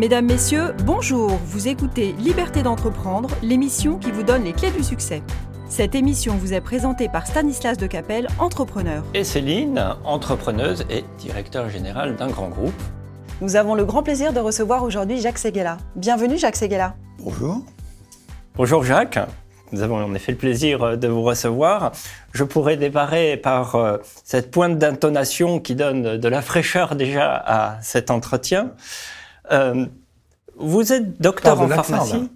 Mesdames, Messieurs, bonjour. Vous écoutez Liberté d'entreprendre, l'émission qui vous donne les clés du succès. Cette émission vous est présentée par Stanislas de Capelle, entrepreneur. Et Céline, entrepreneuse et directeur général d'un grand groupe. Nous avons le grand plaisir de recevoir aujourd'hui Jacques Seguela. Bienvenue Jacques Seguela. Bonjour. Bonjour Jacques. Nous avons en effet le plaisir de vous recevoir. Je pourrais démarrer par euh, cette pointe d'intonation qui donne de la fraîcheur déjà à cet entretien. Euh, vous êtes docteur en pharmacie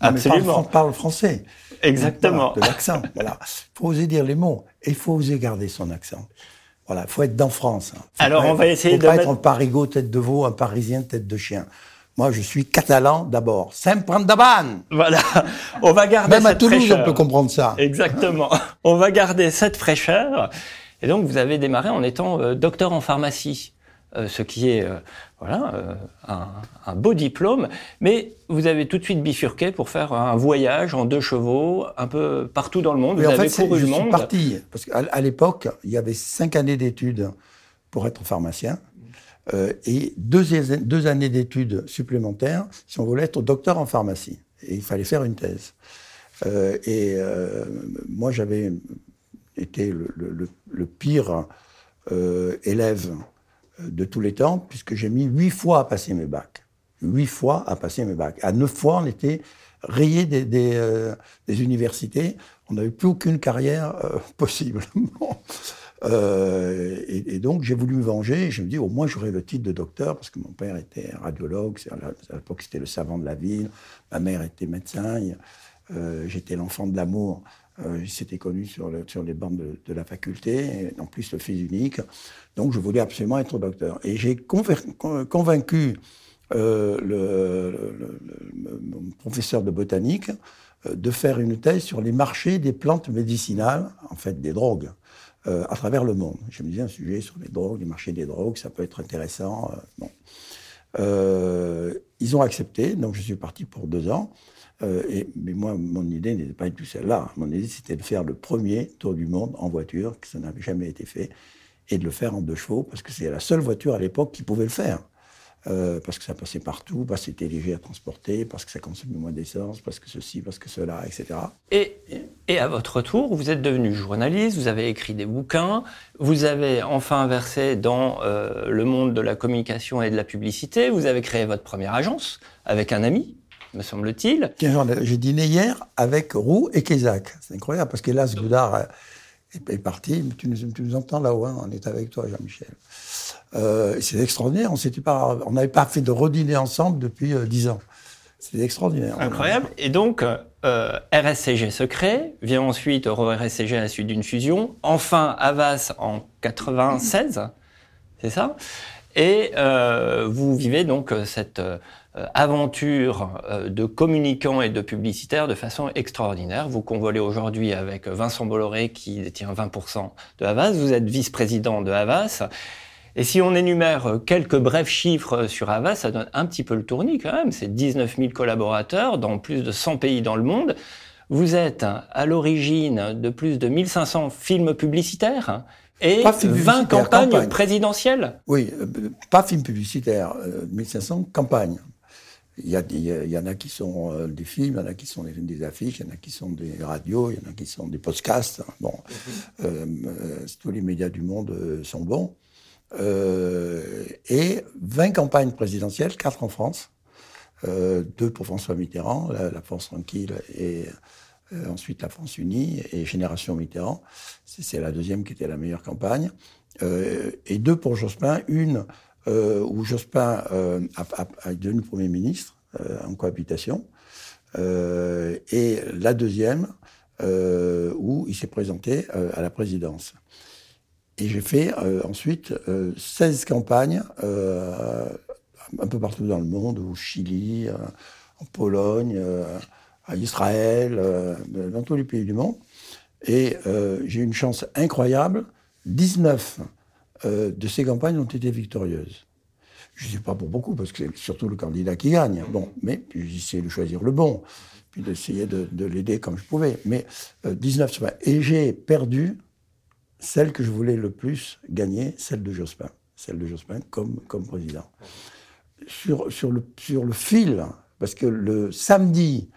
Absolument. On parle français. Exactement. de l'accent. Voilà. Il faut oser dire les mots et il faut oser garder son accent. Voilà, il faut être dans France. Hein. Alors, on va essayer faut de. pas être un parigot tête de veau, un parisien tête de chien. Moi, je suis catalan d'abord. Saint-Prandaban Voilà. On va garder Même à Toulouse, on peut comprendre ça. Exactement. on va garder cette fraîcheur. Et donc, vous avez démarré en étant euh, docteur en pharmacie. Euh, ce qui est euh, voilà euh, un, un, beau diplôme, mais vous avez tout de suite bifurqué pour faire un voyage en deux chevaux, un peu partout dans le monde. vous en avez fait, couru le monde. Suis parti parce qu'à l'époque, il y avait cinq années d'études pour être pharmacien. Et deux, deux années d'études supplémentaires si on voulait être docteur en pharmacie. Et il fallait faire une thèse. Et moi, j'avais été le, le, le pire élève de tous les temps, puisque j'ai mis huit fois à passer mes bacs. Huit fois à passer mes bacs. À neuf fois, on était rayé euh, des universités. On n'avait plus aucune carrière euh, possible. euh, et, donc, j'ai voulu me venger. Je me dis, au moins, j'aurai le titre de docteur, parce que mon père était radiologue. À l'époque, c'était le savant de la ville. Ma mère était médecin. Euh, J'étais l'enfant de l'amour. Euh, il s'était connu sur, le, sur, les bancs de, la faculté, en plus le fils unique. Donc je voulais absolument être docteur. Et j'ai convaincu euh, le, mon professeur de botanique euh, de faire une thèse sur les marchés des plantes médicinales, en fait des drogues, euh, à travers le monde. Je me disais un sujet sur les drogues, les marchés des drogues, ça peut être intéressant. Bon. Ils ont accepté, donc je suis parti pour deux ans. Euh, mais moi, mon idée n'était pas du tout celle-là. Mon idée, c'était de faire le premier tour du monde en voiture, que ça n'avait jamais été fait, et de le faire en deux chevaux, parce que c'est la seule voiture à l'époque qui pouvait le faire. Euh, parce que ça passait partout, parce que c'était léger à transporter, parce que ça consommait moins d'essence, parce que ceci, parce que cela, etc. Et, et à votre tour, vous êtes devenu journaliste, vous avez écrit des bouquins, vous avez enfin versé dans euh, le monde de la communication et de la publicité, vous avez créé votre première agence avec un ami, me semble-t-il. J'ai dîné hier avec Roux et Kézac. C'est incroyable, parce qu'hélas, Goudard est, parti. Tu nous, tu nous entends là-haut, hein, on est avec toi, Jean-Michel. Euh, c'est extraordinaire, on n'avait pas, fait de redîner ensemble depuis euh, dix ans. C'est extraordinaire. Incroyable. Et donc, euh, RSCG se crée, vient ensuite RSCG à la suite d'une fusion, enfin Avas en 96, c'est ça? Et euh, vous vivez donc cette euh, aventure euh, de communicants et de publicitaires de façon extraordinaire. Vous convolez aujourd'hui avec Vincent Bolloré qui détient 20% de Havas. Vous êtes vice-président de Havas. Et si on énumère quelques brefs chiffres sur Havas, ça donne un petit peu le tournis quand même. C'est 19 000 collaborateurs dans plus de 100 pays dans le monde. Vous êtes à l'origine de plus de 1500 films publicitaires et 20 campagnes campagne. présidentielles. Oui, euh, pas films publicitaires, euh, 1500 campagnes. Il y, a, il, y a, il y, en a qui sont euh, des films, il y en a qui sont des, des, affiches, il y en a qui sont des radios, il y en a qui sont des podcasts. Bon, euh, tous les médias du monde sont bons. Euh, et 20 campagnes présidentielles, 4 en France, euh, 2 pour François Mitterrand, la, la France tranquille, et euh, ensuite la France unie, et Génération Mitterrand. C'est la deuxième qui était la meilleure campagne. Euh, et deux pour Jospin, une euh, où Jospin euh, a, a, devenu Premier ministre en cohabitation, et la deuxième où il s'est présenté à la présidence. Et j'ai fait euh, ensuite euh, 16 campagnes euh, un peu partout dans le monde, au Chili, en Pologne, à Israël, dans tous les pays du monde. Et j'ai eu une chance incroyable. 19 de ces campagnes ont été victorieuses. Je ne sais pas pour beaucoup, parce que c'est surtout le candidat qui gagne. Bon, mais essayé de choisir le bon, puis d'essayer de, de l'aider comme je pouvais. Mais 19 Et j'ai perdu celle que je voulais le plus gagner, celle de Jospin. Celle de Jospin comme, comme président. sur, sur, le, sur le fil, parce que le samedi,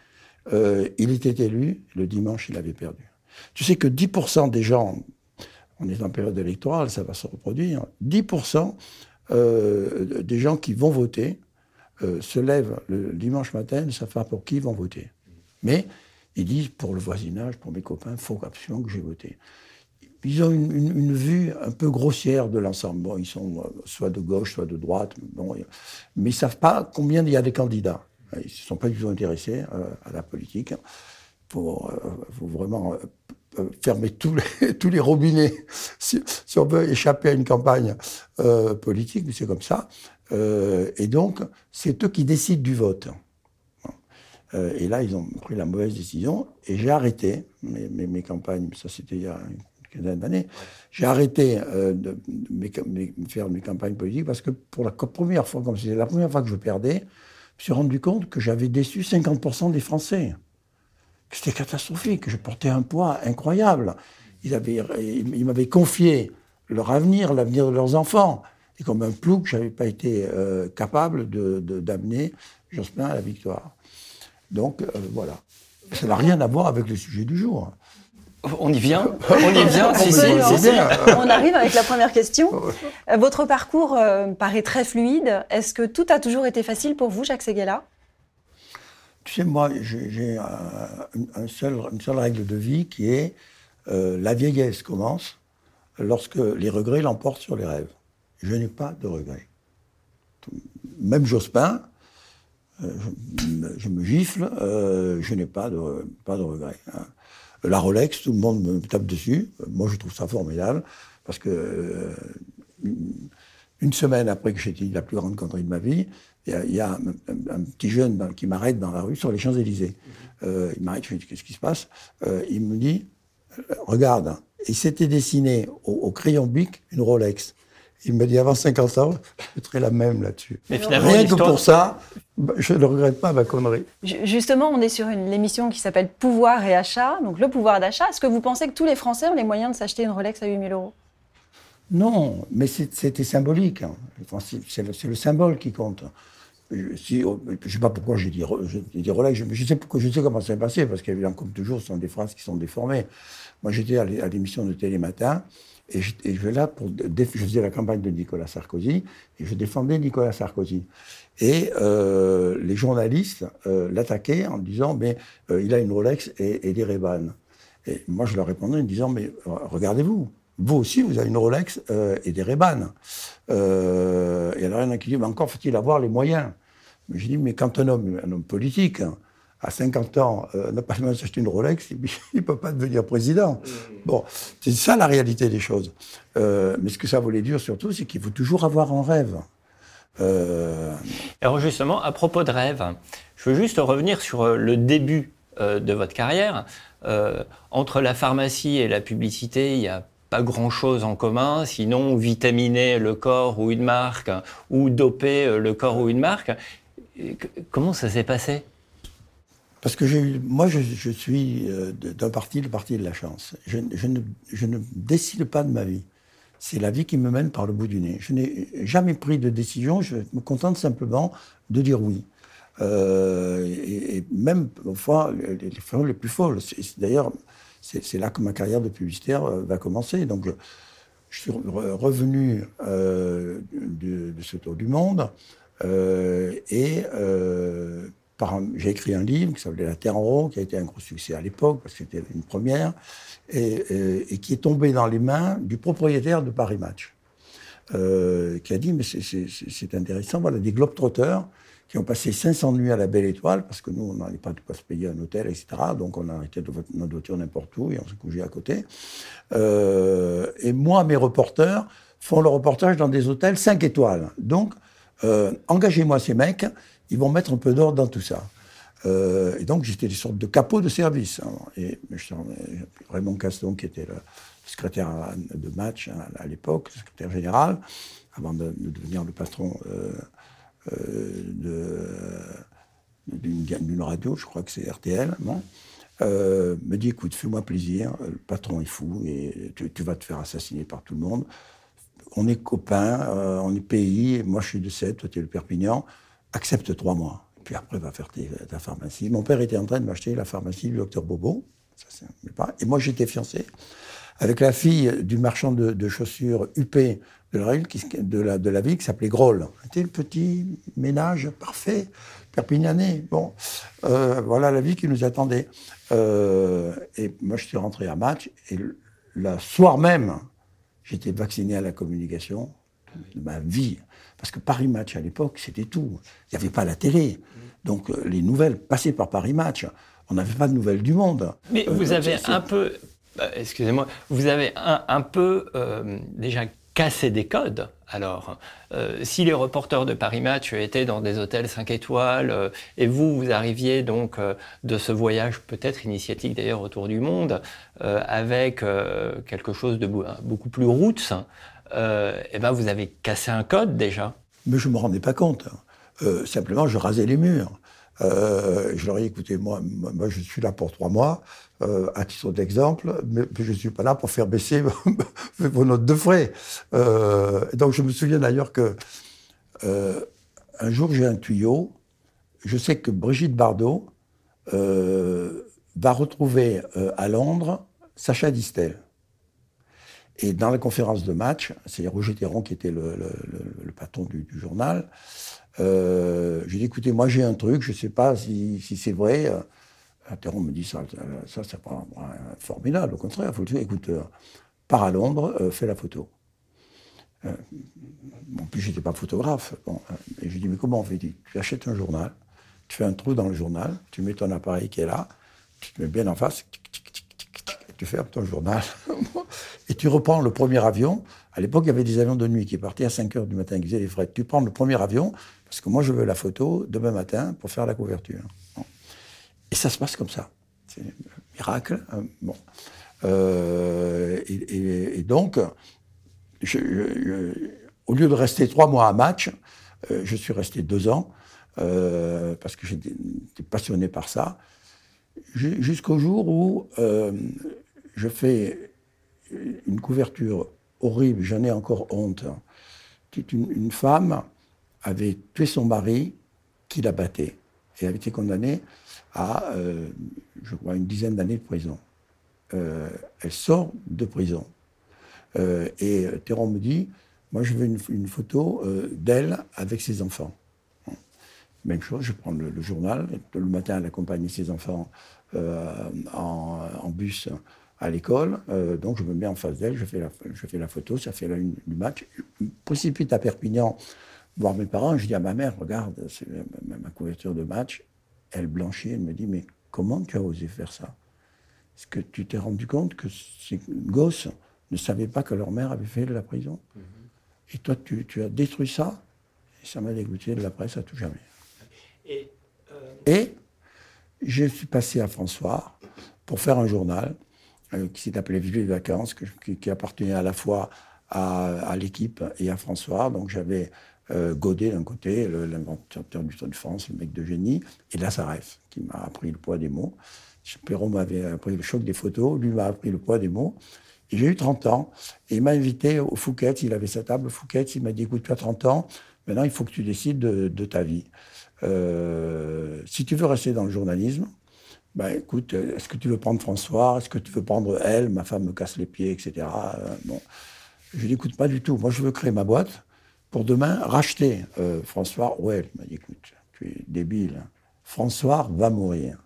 euh, il était élu, le dimanche, il avait perdu. Tu sais que 10% des gens, on est en période électorale, ça va se reproduire, 10% euh, des gens qui vont voter euh, se lèvent le dimanche matin, ne savent pas pour qui ils vont voter. Mais ils disent, pour le voisinage, pour mes copains, il faut absolument que j'ai voté. Ils ont une, vue un peu grossière de l'ensemble. Ils sont euh, soit de gauche, soit de droite, mais ils ne savent pas combien il y a des candidats. Ils ne sont pas du tout intéressés euh, à la politique. Il faut, vraiment fermer tous les, robinets si, on veut échapper à une campagne politique, mais c'est comme ça. Euh, et donc, c'est eux qui décident du vote. Euh, et là, ils ont pris la mauvaise décision. Et j'ai arrêté mes, mes, campagnes, ça c'était il y a une quinzaine d'années, j'ai arrêté euh, de, faire mes campagnes politiques parce que pour la première fois, comme c'était la première fois que je perdais, je me suis rendu compte que j'avais déçu 50% des Français. C'était catastrophique, que je portais un poids incroyable. Ils, ils m'avaient confié leur avenir, l'avenir de leurs enfants. Et comme un plouc, je n'avais pas été euh, capable d'amener de, d'amener Jospin à la victoire. Donc euh, voilà. Ça n'a rien à voir avec le sujet du jour. On y vient On y vient si, si, On arrive avec la première question. Euh, votre parcours paraît très fluide. Est-ce que tout a toujours été facile pour vous, Jacques Seguela Tu sais, moi, j'ai seul, une seule règle de vie qui est la vieillesse commence lorsque les regrets l'emportent sur les rêves je n'ai pas de regrets. Même Jospin, euh, je, me gifle, euh, je n'ai pas de, regrets. Hein. La Rolex, tout le monde me tape dessus. Moi, je trouve ça formidable parce que euh, une semaine après que j'ai dit la plus grande connerie de ma vie, il y a, un, petit jeune qui m'arrête dans la rue sur les Champs-Élysées. il m'arrête, je dis qu'est-ce qui se passe? Il me dit regarde, il s'était dessiné au, au crayon bic une Rolex. Il me dit avant 50 ans, je mettrai la même là-dessus. Mais finalement, Rien que pour ça, bah, je ne regrette pas ma connerie. Justement, on est sur une émission qui s'appelle Pouvoir et achat. Donc le pouvoir d'achat, est-ce que vous pensez que tous les Français ont les moyens de s'acheter une Rolex à 8000 euros? Non, mais c'était symbolique. Hein. C'est le, symbole qui compte. Je ne oh, sais pas pourquoi j'ai dit, Rolex, je sais, je sais comment ça s'est passé, parce qu'évidemment, comme toujours, ce sont des phrases qui sont déformées. Moi, j'étais à l'émission de Télématin, et je, vais là pour. Je faisais la campagne de Nicolas Sarkozy et je défendais Nicolas Sarkozy. Et euh, les journalistes euh, l'attaquaient en disant Mais euh, il a une Rolex et, des ray Et moi, je leur répondais en disant Mais regardez-vous, vous aussi, vous avez une Rolex et des ray et alors, il y en a qui disent Mais encore faut-il avoir les moyens Mais je dis Mais quand un homme, un homme politique, à 50 ans, euh, n'a pas même s'acheter une Rolex, il ne peut pas devenir président. Mmh. Bon, c'est ça la réalité des choses. Euh, mais ce que ça voulait dire surtout, c'est qu'il faut toujours avoir un rêve. Euh, Alors justement, à propos de rêve, je veux juste revenir sur le début de votre carrière. entre la pharmacie et la publicité, il n'y a pas grand-chose en commun, sinon vitaminer le corps ou une marque, ou doper le corps ou une marque. Comment ça s'est passé? Parce que moi, je, suis euh, d'un parti, le parti de la chance. Je, ne, décide pas de ma vie. C'est la vie qui me mène par le bout du nez. Je n'ai jamais pris de décision, je me contente simplement de dire oui. Euh, et, même, parfois, les, les, les plus folles. D'ailleurs, c'est là que ma carrière de publicitaire euh, va commencer. Donc, je, suis revenu de, ce tour du monde et j'ai écrit un livre qui s'appelait La Terre en rond, qui a été un gros succès à l'époque, parce que c'était une première, et, qui est tombé dans les mains du propriétaire de Paris Match, euh, qui a dit, mais c'est intéressant, voilà, des globetrotters qui ont passé 500 nuits à la Belle Étoile, parce que nous, on n'allait pas de quoi se payer un hôtel, etc. Donc on a arrêté notre voiture n'importe où et on se couchait à côté. Euh, et moi, mes reporters font le reportage dans des hôtels 5 étoiles. Donc, euh, engagez-moi ces mecs, ils vont mettre un peu d'ordre dans tout ça. Euh, et donc, j'étais des sortes de capot de service. Hein. Et Raymond Caston, qui était le secrétaire de match hein, à l'époque, secrétaire général, avant de, devenir le patron d'une radio, je crois que c'est RTL, me dit écoute, fais-moi plaisir, le patron est fou et tu, tu, vas te faire assassiner par tout le monde. On est copains, on est pays, moi je suis de 7, toi tu es le Perpignan accepte trois mois. Puis après, va faire ta pharmacie. Mon père était en train de m'acheter la pharmacie du docteur Bobo. et moi, j'étais fiancé avec la fille du marchand de, chaussures UP de la, de la, de la ville qui s'appelait Groll. C'était le petit ménage parfait, perpignanais. Bon, euh, voilà la vie qui nous attendait. Euh, et moi, je suis rentré à match et le soir même, j'étais vacciné à la communication de ma vie. Parce que Paris Match, à l'époque, c'était tout. Il n'y avait pas la télé. Donc, euh, les nouvelles passaient par Paris Match. On n'avait pas de nouvelles du monde. Mais vous avez un peu bah, excusez-moi, vous avez un, peu euh, déjà cassé des codes. Alors, euh, si les reporters de Paris Match étaient dans des hôtels 5 étoiles euh, et vous, vous arriviez donc de ce voyage peut-être initiatique d'ailleurs autour du monde avec quelque chose de beaucoup plus roots, eh ben vous avez cassé un code déjà. Mais je ne me rendais pas compte. simplement, je rasais les murs. je leur ai dit, écoutez, moi, moi, je suis là pour trois mois. Euh, à titre d'exemple, mais, je ne suis pas là pour faire baisser vos notes de frais. Euh, donc je me souviens d'ailleurs que euh, un jour j'ai un tuyau. Je sais que Brigitte Bardot va retrouver à Londres Sacha Distel. Et dans la conférence de match, c'est Roger Théron qui était le, patron du, journal. j'ai dit écoutez, moi j'ai un truc, je ne sais pas si, si c'est vrai. Interron me dit ça, ça c'est pas formidable, au contraire, faut le dire, écoute, euh, pars à Londres, euh, fais la photo. Euh, en plus, j'étais pas photographe. Bon, et je dis, mais comment on fait? Tu achètes un journal, tu fais un trou dans le journal, tu mets ton appareil qui est là, tu te mets bien en face, tu fermes ton journal, et tu reprends le premier avion. À l'époque, il y avait des avions de nuit qui partaient à 5 heures du matin, qui faisaient les frais. Tu prends le premier avion, parce que moi, je veux la photo demain matin pour faire la couverture. Et ça se passe comme ça. C'est un miracle. Hein, bon. Euh, et, donc, au lieu de rester trois mois à match, euh, je suis resté deux ans, euh, parce que j'étais passionné par ça, jusqu'au jour où je fais une couverture horrible, j'en ai encore honte. Une, une femme avait tué son mari qui la battait et avait été condamnée à, euh, je crois, une dizaine d'années de prison. Euh, elle sort de prison. Euh, et Théron me dit, moi je veux une, photo d'elle avec ses enfants. Même chose, je prends le, journal, le matin elle accompagne ses enfants en, bus à l'école, donc je me mets en face d'elle, je, fais la, je fais la photo, ça fait la une du match. Je précipite à Perpignan voir mes parents, je dis à ma mère, regarde, c'est ma couverture de match, elle blanchit, elle me dit, mais comment tu as osé faire ça? Est-ce que tu t'es rendu compte que ces gosses ne savaient pas que leur mère avait fait de la prison? Mhm. Et toi, tu, as détruit ça? Et ça m'a dégoûté de la presse à tout jamais. Et, euh, je suis passé à François pour faire un journal euh, qui s'est appelé Vive les vacances, qui, appartenait à la fois à, à l'équipe et à François. Donc j'avais euh, Godet d'un côté, l'inventeur du Tour de France, le mec de génie, et Lazareff, qui m'a appris le poids des mots. Perron m'avait appris le choc des photos, lui m'a appris le poids des mots. Et j'ai eu 30 ans, et il m'a invité au Fouquet, il avait sa table Fouquet, il m'a dit, écoute, tu as 30 ans, maintenant il faut que tu décides de, ta vie. Euh, si tu veux rester dans le journalisme, ben écoute, est-ce que tu veux prendre François Est-ce que tu veux prendre elle Ma femme me casse les pieds, etc. Euh, bon. Je lui écoute, pas du tout. Moi, je veux créer ma boîte pour demain racheter euh, François. Ouais, il m'a dit, écoute, tu es débile. François va mourir.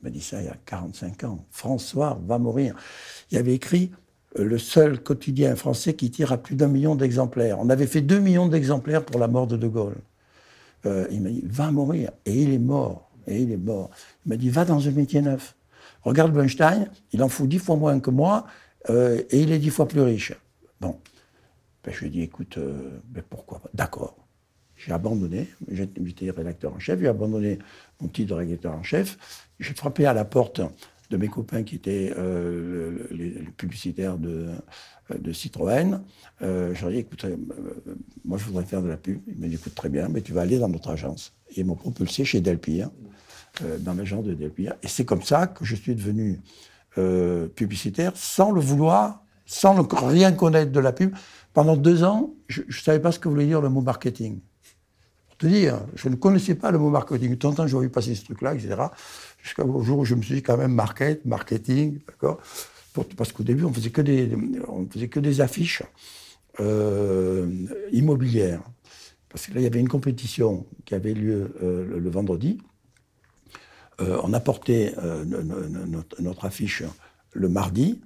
Il m'a dit ça il y a 45 ans. François va mourir. Il avait écrit euh, le seul quotidien français qui tire à plus d'un million d'exemplaires. On avait fait deux millions d'exemplaires pour la mort de De Gaulle. Euh, il m'a dit, va mourir. Et il est mort. Et il est mort. Il m'a dit, va dans un métier neuf. Regarde Weinstein, il en fout dix fois moins que moi, et il est dix fois plus riche. Bon. Ben, je lui ai dit, écoute, euh, ben, pourquoi pas? D'accord. J'ai abandonné, j'étais rédacteur en chef, j'ai abandonné mon titre de rédacteur en chef. J'ai frappé à la porte de mes copains qui étaient euh, les, publicitaires de, Citroën. Euh, je leur ai dit, écoute, euh, moi je voudrais faire de la pub. Ils m'ont dit, écoute, très bien, mais tu vas aller dans notre agence. Et ils m'ont propulsé chez Delpire, dans l'agence de Delpire. Et c'est comme ça que je suis devenu publicitaire sans le vouloir, sans rien connaître de la pub. Pendant deux ans, je ne savais pas ce que voulait dire le mot marketing. Pour te dire, je ne connaissais pas le mot marketing. De temps en temps, j'ai vu passer ce truc-là, etc. Jusqu'au jour où je me suis dit quand même market, marketing, d'accord Parce qu'au début, on faisait que des, faisait que des affiches euh, immobilières. Parce que là, il y avait une compétition qui avait lieu euh, le, vendredi. Euh, on apportait notre, affiche le mardi.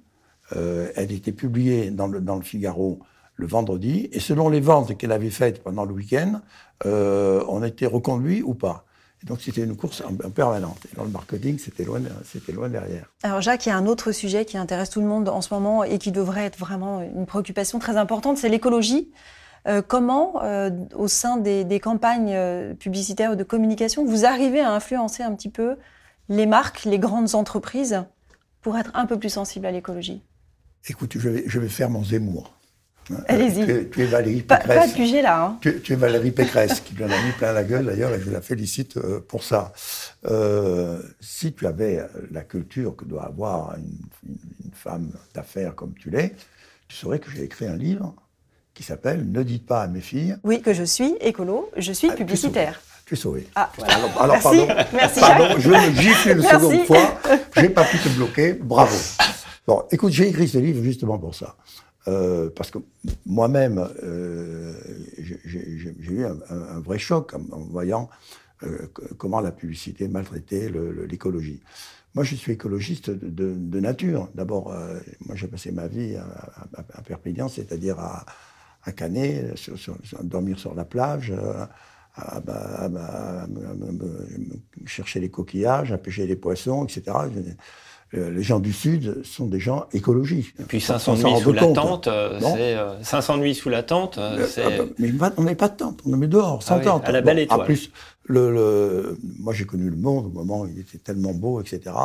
Elle était publiée dans le, Figaro le vendredi, et selon les ventes qu'elle avait faites pendant le week-end, euh, on était reconduit ou pas. Donc c'était une course en, permanente. Et dans le marketing, c'était loin, derrière. Alors Jacques, il y a un autre sujet qui intéresse tout le monde en ce moment et qui devrait être vraiment une préoccupation très importante, c'est l'écologie. Euh, comment, euh, au sein des campagnes publicitaires ou de communication, vous arrivez à influencer un petit peu les marques, les grandes entreprises, pour être un peu plus sensibles à l'écologie? Écoute, je vais, je vais faire mon Zemmour. Allez-y. Tu, es Valérie Pécresse. Pas, de sujet là. Hein. Tu, es Valérie Pécresse, qui lui en a mis plein la gueule d'ailleurs, et je la félicite euh, pour ça. Euh, si tu avais la culture que doit avoir une, femme d'affaires comme tu l'es, tu saurais que j'ai écrit un livre qui s'appelle Ne dites pas à mes filles. Oui, que je suis écolo, je suis ah, publicitaire. Tu es sauvé. Ah, Alors, pardon, Merci, pardon je me gifle une seconde fois. J'ai pas pu te bloquer. Bravo. Bon, écoute, j'ai écrit ce livre justement pour ça. Euh, parce que moi-même, euh, j'ai eu un, vrai choc en, voyant euh, comment la publicité maltraitait l'écologie. Moi, je suis écologiste de, nature. D'abord, moi, j'ai passé ma vie à, Perpignan, c'est-à-dire à, à dormir sur la plage, à, chercher les coquillages, à pêcher les poissons, etc. Euh, les gens du Sud sont des gens écologiques. Et puis 500 nuits sous la tente, c'est 500 nuits sous la tente, c'est... mais on n'est pas de tente, on est dehors, sans ah tente. à la belle étoile. En plus, le, moi j'ai connu le monde au moment où il était tellement beau, etc.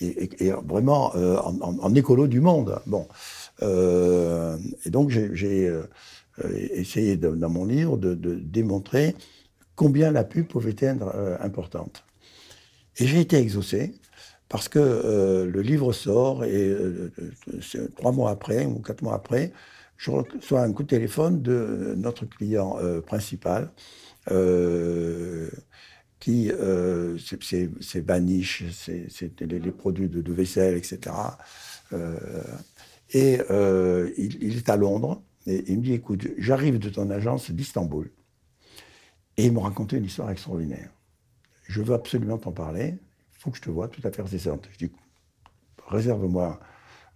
Et, vraiment euh, en, écolo du monde. Bon, euh, et donc j'ai essayé dans mon livre de, de, démontrer combien la pub pouvait être importante. Et j'ai été exaucé parce que euh, le livre sort et euh, trois mois après ou quatre mois après, je reçois un coup de téléphone de notre client euh, principal, qui c'est Banish, c'est les, les, produits de, vaisselle, etc. et il, il, est à Londres et il me dit écoute, j'arrive de ton agence d'Istanbul et il me racontait une histoire extraordinaire. Je veux absolument t'en parler faut que je te vois tout à fait récente. Je dis, réserve-moi,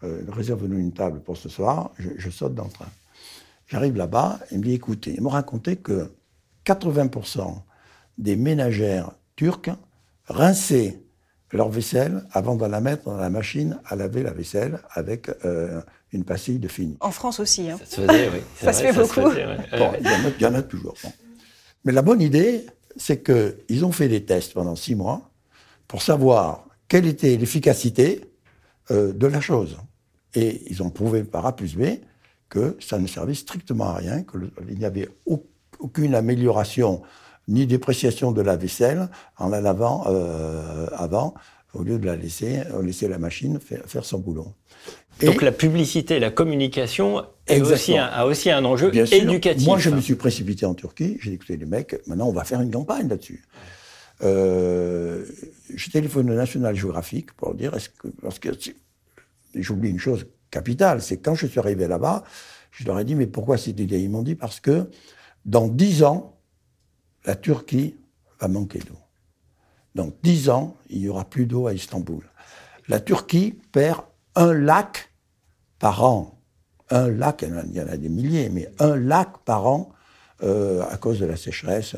euh, réserve-nous une table pour ce soir, je, saute dans le train. J'arrive là-bas, il me dit, écoutez, il m'a raconté que 80% des ménagères turques rinçaient leur vaisselle avant de la mettre dans la machine à laver la vaisselle avec euh, une pastille de fini. En France aussi. Hein. Ça se faisait, oui. ça se fait beaucoup. il, y en a, toujours. Mais la bonne idée, c'est qu'ils ont fait des tests pendant six mois pour savoir quelle était l'efficacité euh, de la chose. Et ils ont prouvé par A plus B que ça ne servait strictement à rien, qu'il n'y avait aucune amélioration ni dépréciation de la vaisselle en la lavant euh, avant, au lieu de la laisser, laisser la machine faire, son boulot. Donc la publicité, la communication aussi a aussi un enjeu éducatif. Moi, je me suis précipité en Turquie. J'ai dit, écoutez, les mecs, maintenant, on va faire une campagne là-dessus. Euh, je téléphone au National Geographic pour dire, parce que j'oublie une chose capitale, c'est quand je suis arrivé là-bas, je leur ai dit, mais pourquoi cette idée Ils m'ont dit, parce que dans dix ans, la Turquie va manquer d'eau. Dans dix ans, il n'y aura plus d'eau à Istanbul. La Turquie perd un lac par an. Un lac, il y en a des milliers, mais un lac par an euh, à cause de la sécheresse.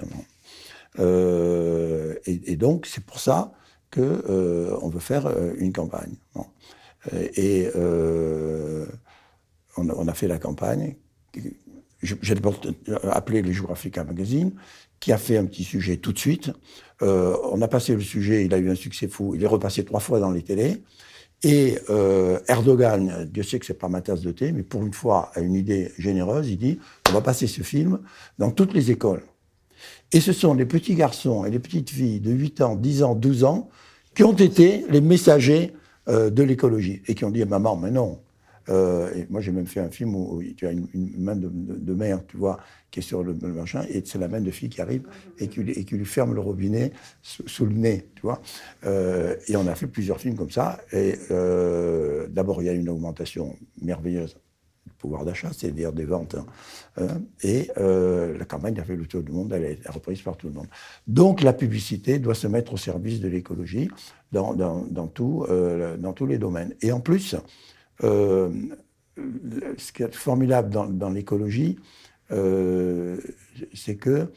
Euh, et, donc, c'est pour ça qu'on euh, veut faire euh, une campagne. Et on, a fait la campagne. J'ai appelé le Geographica Magazine, qui a fait un petit sujet tout de suite. on a passé le sujet, il a eu un succès fou. Il est repassé trois fois dans les télés. Et Erdogan, Dieu sait que c'est pas ma tasse de thé, mais pour une fois, a une idée généreuse. Il dit on va passer ce film dans toutes les écoles. Et ce sont les petits garçons et les petites filles de 8 ans, 10 ans, 12 ans qui ont été les messagers euh, de l'écologie et qui ont dit à maman, mais non, Euh, et moi, j'ai même fait un film où, tu as une, main de, mère, tu vois, qui est sur le, machin, et c'est la main de fille qui arrive et qui, lui ferme le robinet sous, le nez, tu vois. Euh, et on a fait plusieurs films comme ça. Et d'abord, il y a une augmentation merveilleuse pouvoir d'achat, c'est-à-dire des ventes. Hein. et la campagne a fait le tour du monde, elle est reprise par tout le monde. Donc, la publicité doit se mettre au service de l'écologie dans, dans, dans, dans tous les domaines. Et en plus, euh, ce qui est formidable dans, l'écologie, euh, c'est que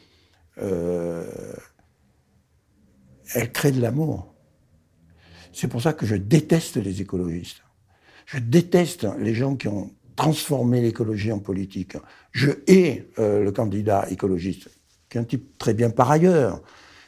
euh, elle crée de l'amour. C'est pour ça que je déteste les écologistes. Je déteste les gens qui ont transformé l'écologie en politique. Je hais le candidat écologiste, qui est un type très bien par ailleurs.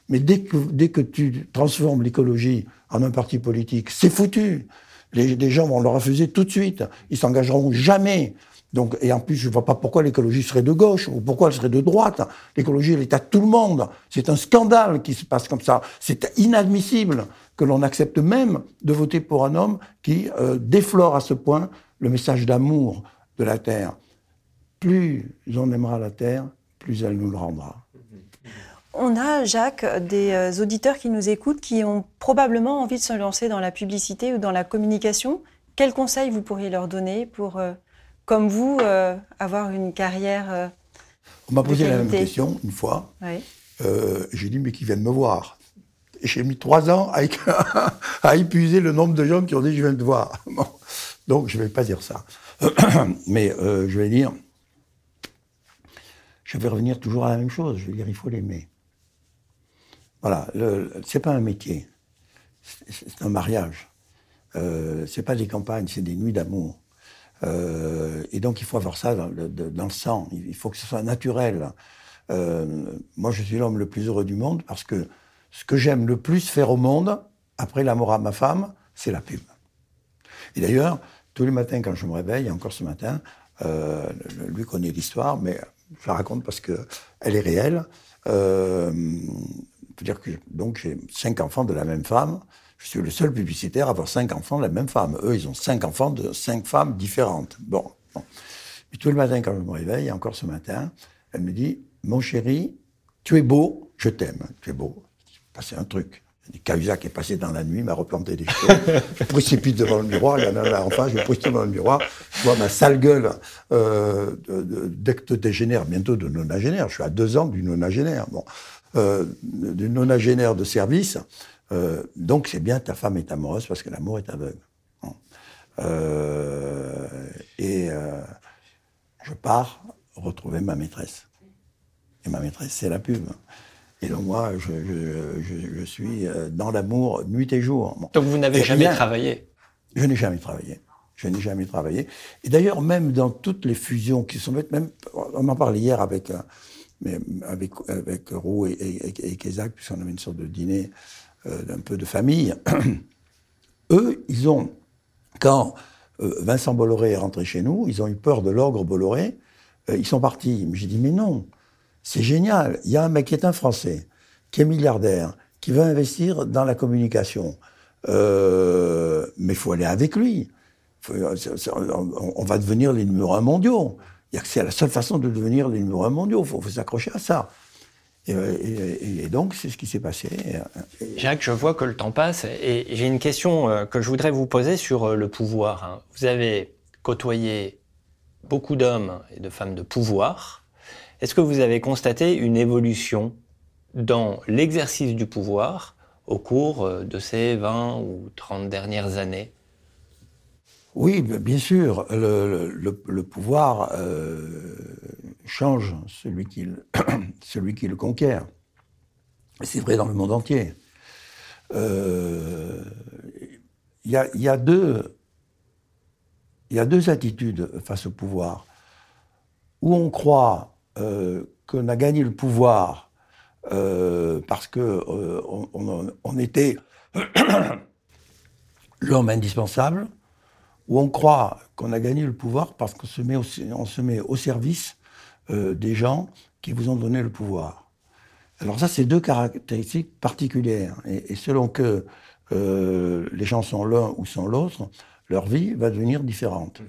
Mais dès que, dès que tu transformes l'écologie en un parti politique, c'est foutu. Les, gens vont le refuser tout de suite. Ils s'engageront jamais. Donc, et en plus, je ne vois pas pourquoi l'écologie serait de gauche ou pourquoi elle serait de droite. L'écologie, elle est à tout le monde. C'est un scandale qui se passe comme ça. C'est inadmissible que l'on accepte même de voter pour un homme qui euh, déflore à ce point le message d'amour de la Terre. Plus on aimera la Terre, plus elle nous le rendra. On a, Jacques, des euh, auditeurs qui nous écoutent qui ont probablement envie de se lancer dans la publicité ou dans la communication. Quels conseils vous pourriez leur donner pour, euh, comme vous, euh, avoir une carrière On m'a posé la même question une fois. J'ai dit, mais qui viennent me voir? J'ai mis trois ans à, épuiser le nombre de gens qui ont dit, je viens te voir. Donc, je ne vais pas dire ça. mais je vais dire, je vais revenir toujours à la même chose. Je vais dire, il faut l'aimer. Voilà, c'est pas un métier, c'est un mariage. Euh, c'est pas des campagnes, c'est des nuits d'amour. Euh, et donc il faut avoir ça dans le, sang, il faut que ce soit naturel. Euh, moi je suis l'homme le plus heureux du monde parce que ce que j'aime le plus faire au monde, après l'amour à ma femme, c'est la pub. Et d'ailleurs, tous les matins quand je me réveille, encore ce matin, euh, lui connaît l'histoire, mais je la raconte parce qu'elle est réelle. Euh, dire que donc j'ai cinq enfants de la même femme. Je suis le seul publicitaire à avoir cinq enfants de la même femme. Eux, ils ont cinq enfants de cinq femmes différentes. Bon. bon. Et tout le matin, quand je me réveille, encore ce matin, elle me dit Mon chéri, tu es beau, je t'aime. Tu es beau. Passé un truc. Cahuzac est passé dans la nuit, m'a replanté des cheveux. je précipite devant le miroir, il y en a là en face, je précipite devant le miroir. Je vois ma sale gueule euh, d'ectodégénère, bientôt de nonagénaire. Je suis à deux ans du nonagénaire. Bon euh, du nonagénaire de service. Euh, donc c'est bien, ta femme est amoureuse parce que l'amour est aveugle. Euh, et je pars retrouver ma maîtresse. Et ma maîtresse, c'est la pub. Et donc moi, je, je, je, suis euh, dans l'amour nuit et jour. Donc vous n'avez jamais travaillé? Je n'ai jamais travaillé. Je n'ai jamais travaillé. Et d'ailleurs, même dans toutes les fusions qui sont faites, même, on en parlait hier avec mais avec, avec Roux et, et, et Kézak, puisqu'on avait une sorte de dîner euh, d'un peu de famille, eux, ils ont, quand euh, Vincent Bolloré est rentré chez nous, ils ont eu peur de l'ogre Bolloré, euh, ils sont partis. J'ai dit, mais non, c'est génial, il y a un mec qui est un Français, qui est milliardaire, qui veut investir dans la communication. mais il faut aller avec lui. on va devenir les numéros un mondiaux c'est la seule façon de devenir les numéros un mondiaux. Il faut, s'accrocher à ça. Et, donc, c'est ce qui s'est passé. Jacques, je vois que le temps passe et j'ai une question euh, que je voudrais vous poser sur euh, le pouvoir. Hein. Vous avez côtoyé beaucoup d'hommes et de femmes de pouvoir. Est-ce que vous avez constaté une évolution dans l'exercice du pouvoir au cours euh, de ces 20 ou 30 dernières années? Oui, bien sûr, le, pouvoir euh, change celui qui, le conquiert. C'est vrai dans le monde entier. Euh, il y a deux attitudes face au pouvoir. Où on croit euh, qu'on a gagné le pouvoir parce qu'on on était l'homme indispensable, où on croit qu'on a gagné le pouvoir parce qu'on se met au, on se met au service euh, des gens qui vous ont donné le pouvoir. Alors ça, c'est deux caractéristiques particulières. Et, selon que euh, les gens sont l'un ou sont l'autre, leur vie va devenir différente. Mhm.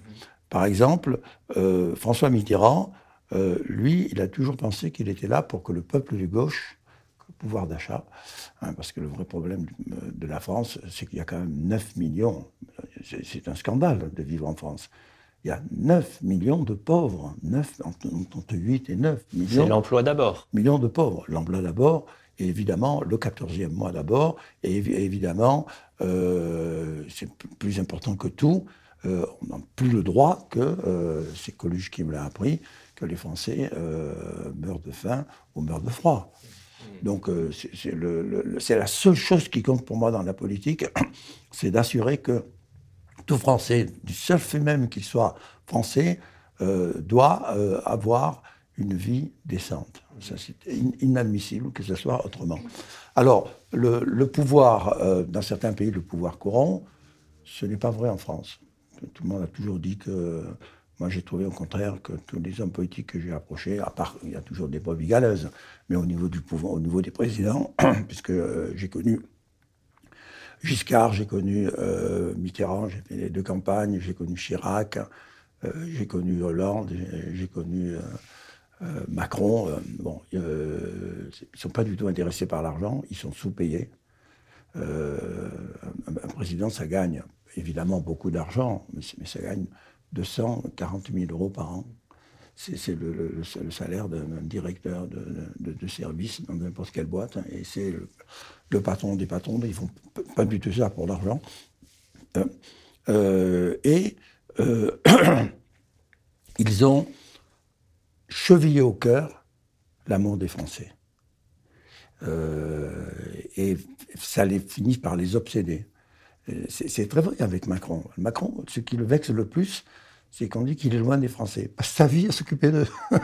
Par exemple, euh, François Mitterrand, euh, lui, il a toujours pensé qu'il était là pour que le peuple de gauche, le pouvoir d'achat, hein, parce que le vrai problème de la France, c'est qu'il y a quand même 9 millions, c'est un scandale de vivre en France. Il y a 9 millions de pauvres, 9, entre 8 et 9 millions. C'est l'emploi d'abord. Millions de pauvres. L'emploi d'abord, et évidemment le 14e mois d'abord, et évidemment, euh, c'est plus important que tout, euh, on n'a plus le droit que, euh, c'est Coluche qui me l'a appris, que les Français meurent de faim ou meurent de froid. Donc c'est la seule chose qui compte pour moi dans la politique, c'est d'assurer que tout Français, du seul fait même qu'il soit français, doit avoir une vie décente. C'est inadmissible que ce soit autrement. Alors, le, pouvoir, euh, dans certains pays, le pouvoir courant, ce n'est pas vrai en France. Tout le monde a toujours dit que. Moi, j'ai trouvé au contraire que tous les hommes politiques que j'ai approchés, à part, il y a toujours des brebis galeuses, mais au niveau du pouvoir, au niveau des présidents, puisque euh, j'ai connu Giscard, j'ai connu euh, Mitterrand, j'ai fait les deux campagnes, j'ai connu Chirac, j'ai connu Hollande, j'ai connu euh, Macron, euh, bon, euh, ils ne sont pas du tout intéressés par l'argent, ils sont sous-payés. un, président, ça gagne évidemment beaucoup d'argent, mais, ça gagne 240 000 euros par an. C'est le, salaire d'un directeur de, service dans n'importe quelle boîte, hein, et c'est le, patron des patrons, ils font pas du tout ça pour l'argent. et ils ont chevillé au cœur l'amour des Français. Euh, et ça les finit par les obséder. C'est très vrai avec Macron. Macron, ce qui le vexe le plus, c'est qu'on dit qu'il est loin des Français. Passe sa vie à s'occuper d'eux.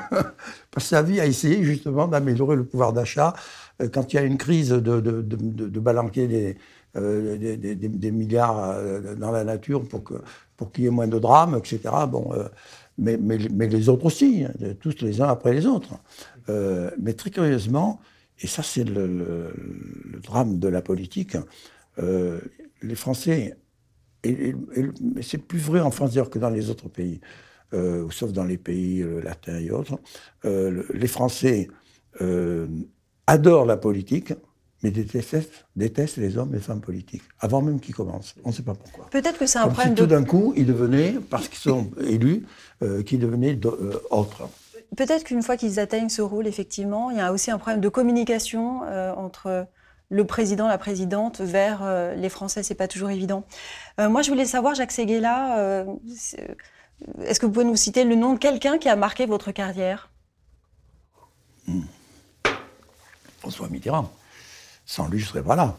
Passe sa vie à essayer justement d'améliorer le pouvoir d'achat. Euh, quand il y a une crise, de, de, balanquer euh, des, milliards dans la nature pour qu'il pour qu'il y ait moins de drames, etc. Bon, mais, les autres aussi, hein, tous les uns après les autres. Euh, mais très curieusement, et ça c'est le, drame de la politique, euh, les Français, et, c'est plus vrai en France d'ailleurs que dans les autres pays, euh, sauf dans les pays latins et autres, les Français adorent la politique, mais détestent, les hommes et les femmes politiques, avant même qu'ils commencent. On ne sait pas pourquoi. Peut-être que c'est un problème si tout d'un coup, ils devenaient, parce qu'ils sont élus, euh, qu'ils devenaient euh, autres. Peut-être qu'une fois qu'ils atteignent ce rôle, effectivement, il y a aussi un problème de communication euh, entre le président, la présidente, vers les Français. C'est pas toujours évident. moi, je voulais savoir, Jacques Séguéla, est-ce que vous pouvez nous citer le nom de quelqu'un qui a marqué votre carrière? Hmm. François Mitterrand. Sans lui, je serais pas là.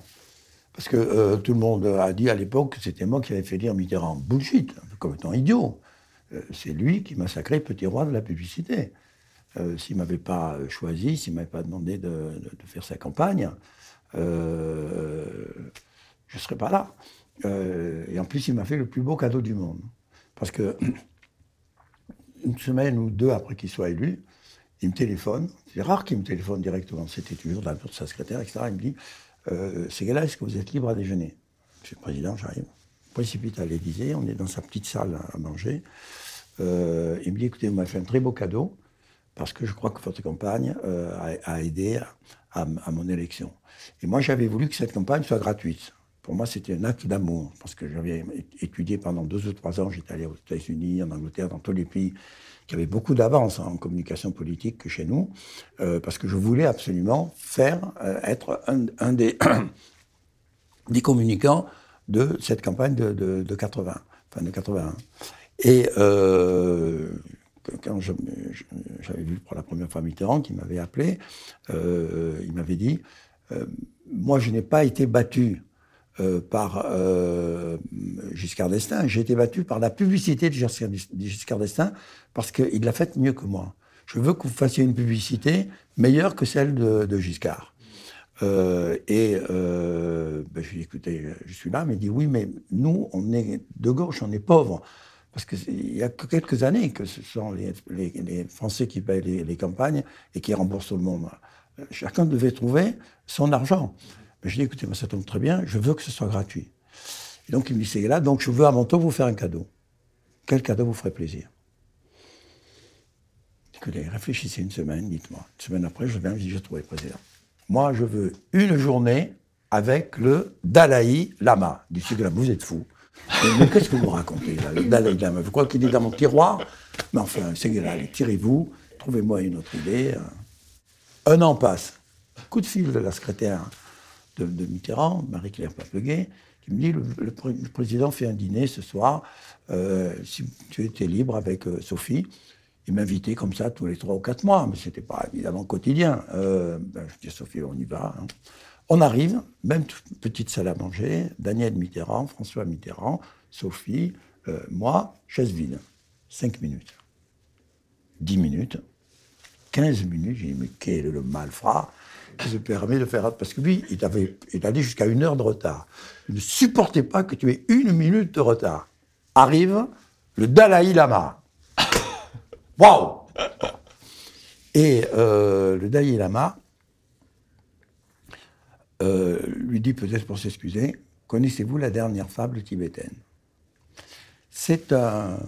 Parce que euh, tout le monde a dit à l'époque que c'était moi qui avais fait lire Mitterrand. Bullshit, complètement idiot. Euh, c'est lui qui massacrait Petit Roi de la publicité. Euh, s'il m'avait pas choisi, s'il ne m'avait pas demandé de, faire sa campagne, je ne serais pas là. et en plus, il m'a fait le plus beau cadeau du monde. Parce que une semaine ou deux après qu'il soit élu, il me téléphone. C'est rare qu'il me téléphone directement. C'était toujours dans la de sa secrétaire, etc. Il me dit euh, C'est là, est-ce que vous êtes libre à déjeuner? Monsieur le Président, j'arrive. Précipite à l'Élysée. On est dans sa petite salle à manger. Euh, il me dit Écoutez, vous m'avez fait un très beau cadeau parce que je crois que votre campagne euh, a, aidé à, mon élection. Et moi, j'avais voulu que cette campagne soit gratuite. Pour moi, c'était un acte d'amour, parce que j'avais étudié pendant deux ou trois ans, j'étais allé aux États-Unis, en Angleterre, dans tous les pays qui avait beaucoup d'avance en communication politique que chez nous, euh, parce que je voulais absolument faire, euh, être un, des, des, communicants de cette campagne de, de, 80, enfin de 81. Et euh, quand j'avais vu pour la première fois Mitterrand, qui m'avait appelé, il m'avait dit Moi, je n'ai pas été battu euh, par euh, Giscard d'Estaing. J'ai été battu par la publicité de Giscard d'Estaing parce qu'il l'a faite mieux que moi. Je veux que vous fassiez une publicité meilleure que celle de, Giscard. Euh, et ben, je lui ai dit, écoutez, je suis là, mais il dit, oui, mais nous, on est de gauche, on est pauvres. Parce qu'il y a que quelques années que ce sont les, Français qui payent les, campagnes et qui remboursent le monde. Chacun devait trouver son argent. Mais je dis, écoutez, moi, ça tombe très bien, je veux que ce soit gratuit. Et donc il me dit, c'est là, donc je veux mon tour vous faire un cadeau. Quel cadeau vous ferait plaisir? Écoutez, réfléchissez une semaine, dites-moi. Une semaine après, je viens, je dis, j'ai trouvé président. Moi, je veux une journée avec le Dalai Lama. Du là, vous êtes fou. Qu'est-ce que vous racontez là, le Dalai Lama? Vous croyez qu'il est dans mon tiroir? Mais enfin, c'est là, tirez-vous, trouvez-moi une autre idée. Un an passe. Coup de fil de la secrétaire de, Mitterrand, Marie-Claire Papleguet, qui me dit le, président fait un dîner ce soir. Euh, si tu étais libre avec euh, Sophie, il m'invitait comme ça tous les trois ou quatre mois, mais ce n'était pas évidemment quotidien. Euh, ben, je dis Sophie, on y va. Hein. On arrive, même petite salle à manger, Daniel Mitterrand, François Mitterrand, Sophie, moi, chaise vide. Cinq minutes. Dix minutes. 15 minutes. J'ai dit, mais quel le malfrat qui se permet de faire. Parce que lui, il, avait, il allait jusqu'à une heure de retard. Ne supportait pas que tu aies une minute de retard. Arrive le Dalai Lama. Waouh Et euh, le Dalai Lama euh, lui dit peut-être pour s'excuser Connaissez-vous la dernière fable tibétaine? C'est un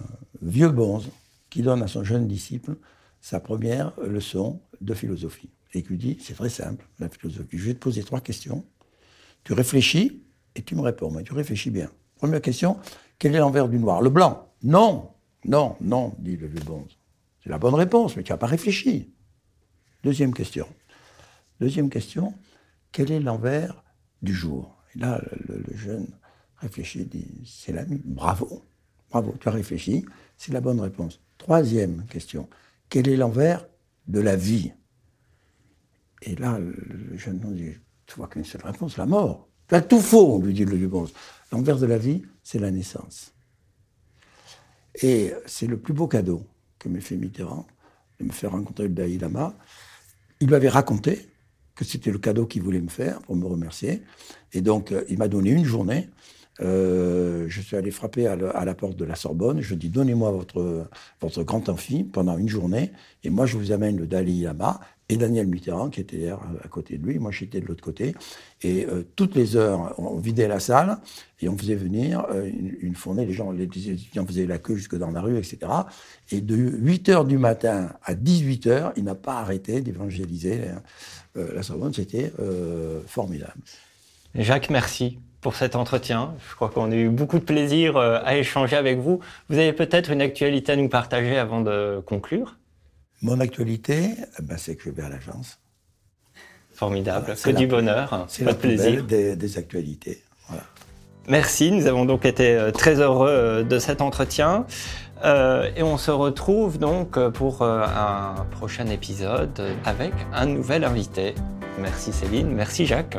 vieux bonze qui donne à son jeune disciple sa première leçon de philosophie. Et qui lui dit, c'est très simple, la philosophie. Je vais te poser trois questions. Tu réfléchis et tu me réponds. Mais tu réfléchis bien. Première question, quel est l'envers du noir? Le blanc Non, non, non, dit le vieux bonze. C'est la bonne réponse, mais tu n'as pas réfléchi. Deuxième question. Deuxième question, quel est l'envers du jour? Et là, le, le jeune réfléchit, dit, c'est la nuit. Bravo, bravo, tu as réfléchi, c'est la bonne réponse. Troisième question, quel est l'envers de la vie Et là, le jeune homme dit, tu vois qu'une seule réponse, la mort. Tu tout faux, lui dit le Lubonze. L'envers de la vie, c'est la naissance. Et c'est le plus beau cadeau que m'a fait Mitterrand, de me faire rencontrer le Dalai Lama. Il m'avait raconté que c'était le cadeau qu'il voulait me faire pour me remercier. Et donc, euh, il m'a donné une journée euh, je suis allé frapper à, la porte de la Sorbonne. Je dis donnez-moi votre, votre grand amphi pendant une journée, et moi je vous amène le Dalai Lama et Daniel Mitterrand qui était à, côté de lui. Moi j'étais de l'autre côté. Et euh, toutes les heures, on vidait la salle et on faisait venir euh, une, fournée. Les gens, les étudiants faisaient la queue jusque dans la rue, etc. Et de 8 heures du matin à 18 heures, il n'a pas arrêté d'évangéliser la Sorbonne. C'était formidable. Jacques, merci pour cet entretien. Je crois qu'on a eu beaucoup de plaisir euh, à échanger avec vous. Vous avez peut-être une actualité à nous partager avant de conclure? Mon actualité, ben, c'est que je vais à l'agence. Formidable, que du bonheur, c'est le plaisir. Des, des actualités. Merci, nous avons donc été euh, très heureux euh, de cet entretien. et on se retrouve donc pour un prochain épisode avec un nouvel invité. Merci Céline, merci Jacques.